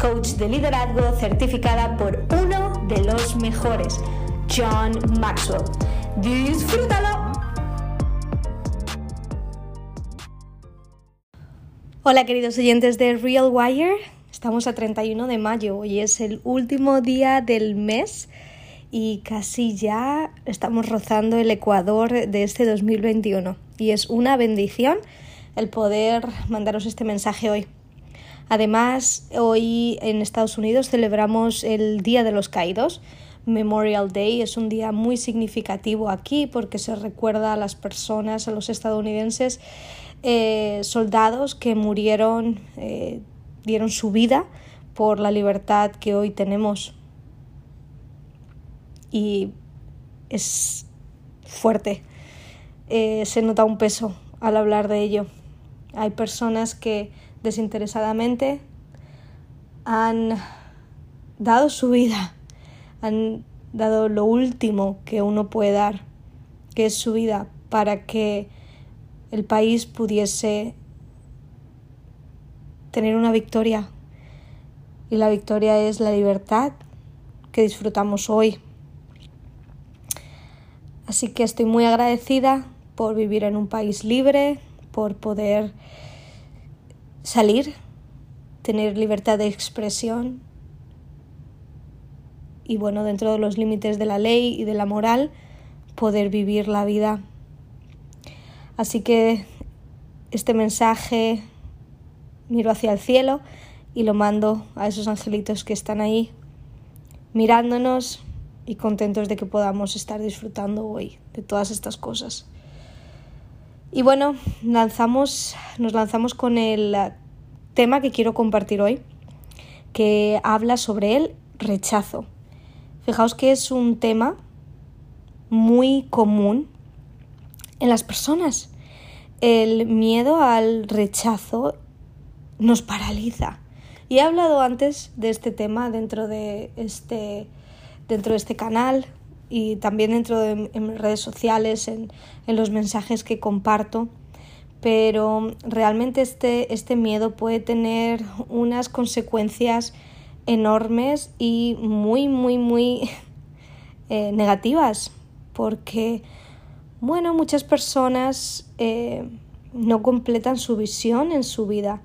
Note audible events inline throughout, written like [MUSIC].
coach de liderazgo certificada por uno de los mejores, John Maxwell. ¡Disfrútalo! Hola queridos oyentes de Real Wire, estamos a 31 de mayo, hoy es el último día del mes y casi ya estamos rozando el ecuador de este 2021 y es una bendición el poder mandaros este mensaje hoy. Además, hoy en Estados Unidos celebramos el Día de los Caídos. Memorial Day es un día muy significativo aquí porque se recuerda a las personas, a los estadounidenses, eh, soldados que murieron, eh, dieron su vida por la libertad que hoy tenemos. Y es fuerte. Eh, se nota un peso al hablar de ello. Hay personas que desinteresadamente han dado su vida, han dado lo último que uno puede dar, que es su vida, para que el país pudiese tener una victoria. Y la victoria es la libertad que disfrutamos hoy. Así que estoy muy agradecida por vivir en un país libre, por poder salir, tener libertad de expresión y bueno, dentro de los límites de la ley y de la moral, poder vivir la vida. Así que este mensaje miro hacia el cielo y lo mando a esos angelitos que están ahí mirándonos y contentos de que podamos estar disfrutando hoy de todas estas cosas. Y bueno, lanzamos, nos lanzamos con el tema que quiero compartir hoy, que habla sobre el rechazo. Fijaos que es un tema muy común en las personas. El miedo al rechazo nos paraliza. Y he hablado antes de este tema dentro de este, dentro de este canal y también dentro de redes sociales, en, en los mensajes que comparto pero realmente este, este miedo puede tener unas consecuencias enormes y muy, muy, muy [LAUGHS] eh, negativas, porque, bueno, muchas personas eh, no completan su visión en su vida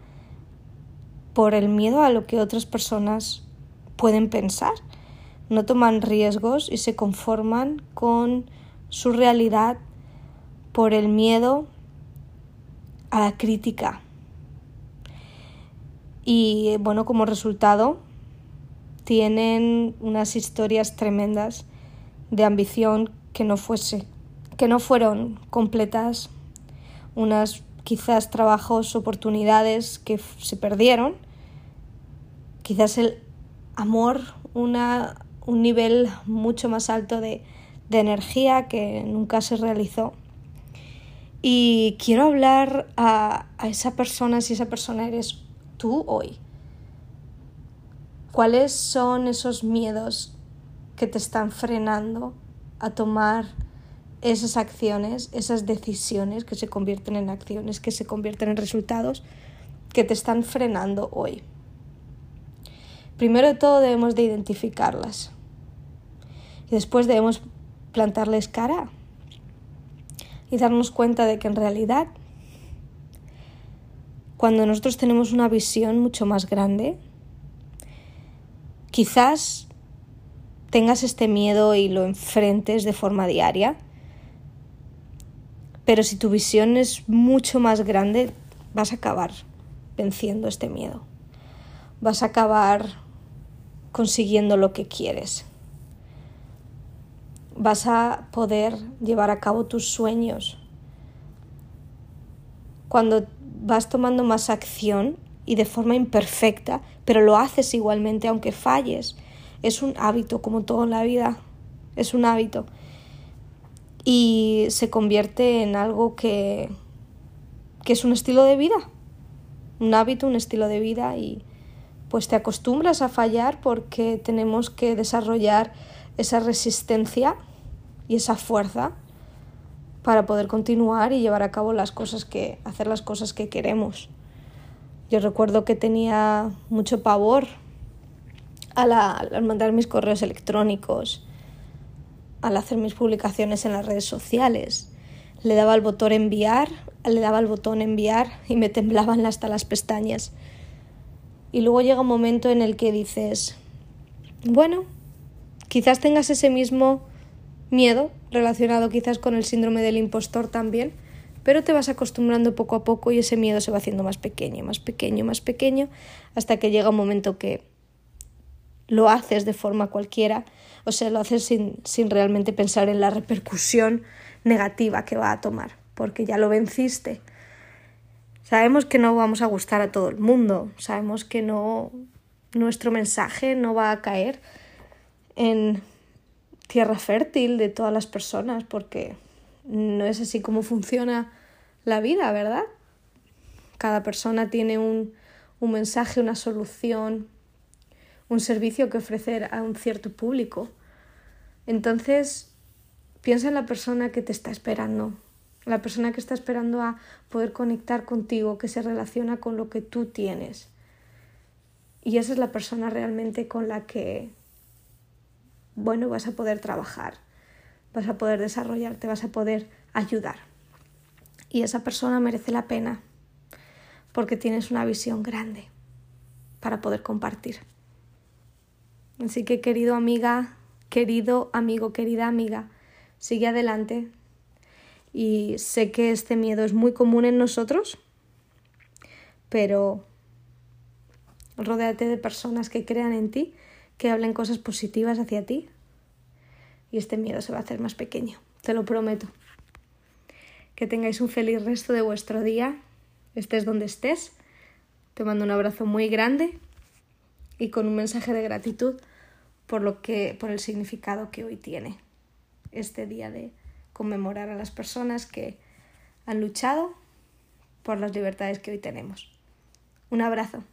por el miedo a lo que otras personas pueden pensar. No toman riesgos y se conforman con su realidad por el miedo a la crítica. Y bueno, como resultado, tienen unas historias tremendas de ambición que no fuese, que no fueron completas, unas quizás trabajos, oportunidades que se perdieron, quizás el amor, una, un nivel mucho más alto de, de energía que nunca se realizó. Y quiero hablar a, esa persona, si esa persona eres tú hoy. ¿Cuáles son esos miedos que te están frenando a tomar esas acciones, esas decisiones que se convierten en acciones, que se convierten en resultados, que te están frenando hoy? Primero de todo debemos de identificarlas y después debemos plantarles cara y darnos cuenta de que en realidad cuando nosotros tenemos una visión mucho más grande, quizás tengas este miedo y lo enfrentes de forma diaria. Pero si tu visión es mucho más grande, vas a acabar venciendo este miedo. Vas a acabar consiguiendo lo que quieres. Vas a poder llevar a cabo tus sueños. Cuando vas tomando más acción y de forma imperfecta, pero lo haces igualmente aunque falles. Es un hábito, como todo en la vida. Es un hábito. Y se convierte en algo que, que es un estilo de vida. Un hábito, un estilo de vida y pues te acostumbras a fallar porque tenemos que desarrollar esa resistencia y esa fuerza para poder continuar y llevar a cabo las cosas que hacer las cosas que queremos. Yo recuerdo que tenía mucho pavor al mandar mis correos electrónicos, al hacer mis publicaciones en las redes sociales. Le daba el botón enviar, le daba el botón enviar y me temblaban hasta las pestañas. Y luego llega un momento en el que dices, bueno, quizás tengas ese mismo miedo relacionado quizás con el síndrome del impostor también, pero te vas acostumbrando poco a poco y ese miedo se va haciendo más pequeño, más pequeño, más pequeño, hasta que llega un momento que lo haces de forma cualquiera, o sea, lo haces sin, sin realmente pensar en la repercusión negativa que va a tomar, porque ya lo venciste. Sabemos que no vamos a gustar a todo el mundo, sabemos que no nuestro mensaje no va a caer en tierra fértil de todas las personas, porque no es así como funciona la vida, ¿verdad? Cada persona tiene un, un mensaje, una solución, un servicio que ofrecer a un cierto público. Entonces, piensa en la persona que te está esperando, la persona que está esperando a poder conectar contigo, que se relaciona con lo que tú tienes. Y esa es la persona realmente con la que, bueno, vas a poder trabajar vas a poder desarrollarte, vas a poder ayudar. Y esa persona merece la pena porque tienes una visión grande para poder compartir. Así que querido amiga, querido amigo, querida amiga, sigue adelante. Y sé que este miedo es muy común en nosotros, pero rodéate de personas que crean en ti, que hablen cosas positivas hacia ti, y este miedo se va a hacer más pequeño, te lo prometo. Que tengáis un feliz resto de vuestro día, estés donde estés. Te mando un abrazo muy grande y con un mensaje de gratitud por lo que por el significado que hoy tiene este día de conmemorar a las personas que han luchado por las libertades que hoy tenemos. Un abrazo.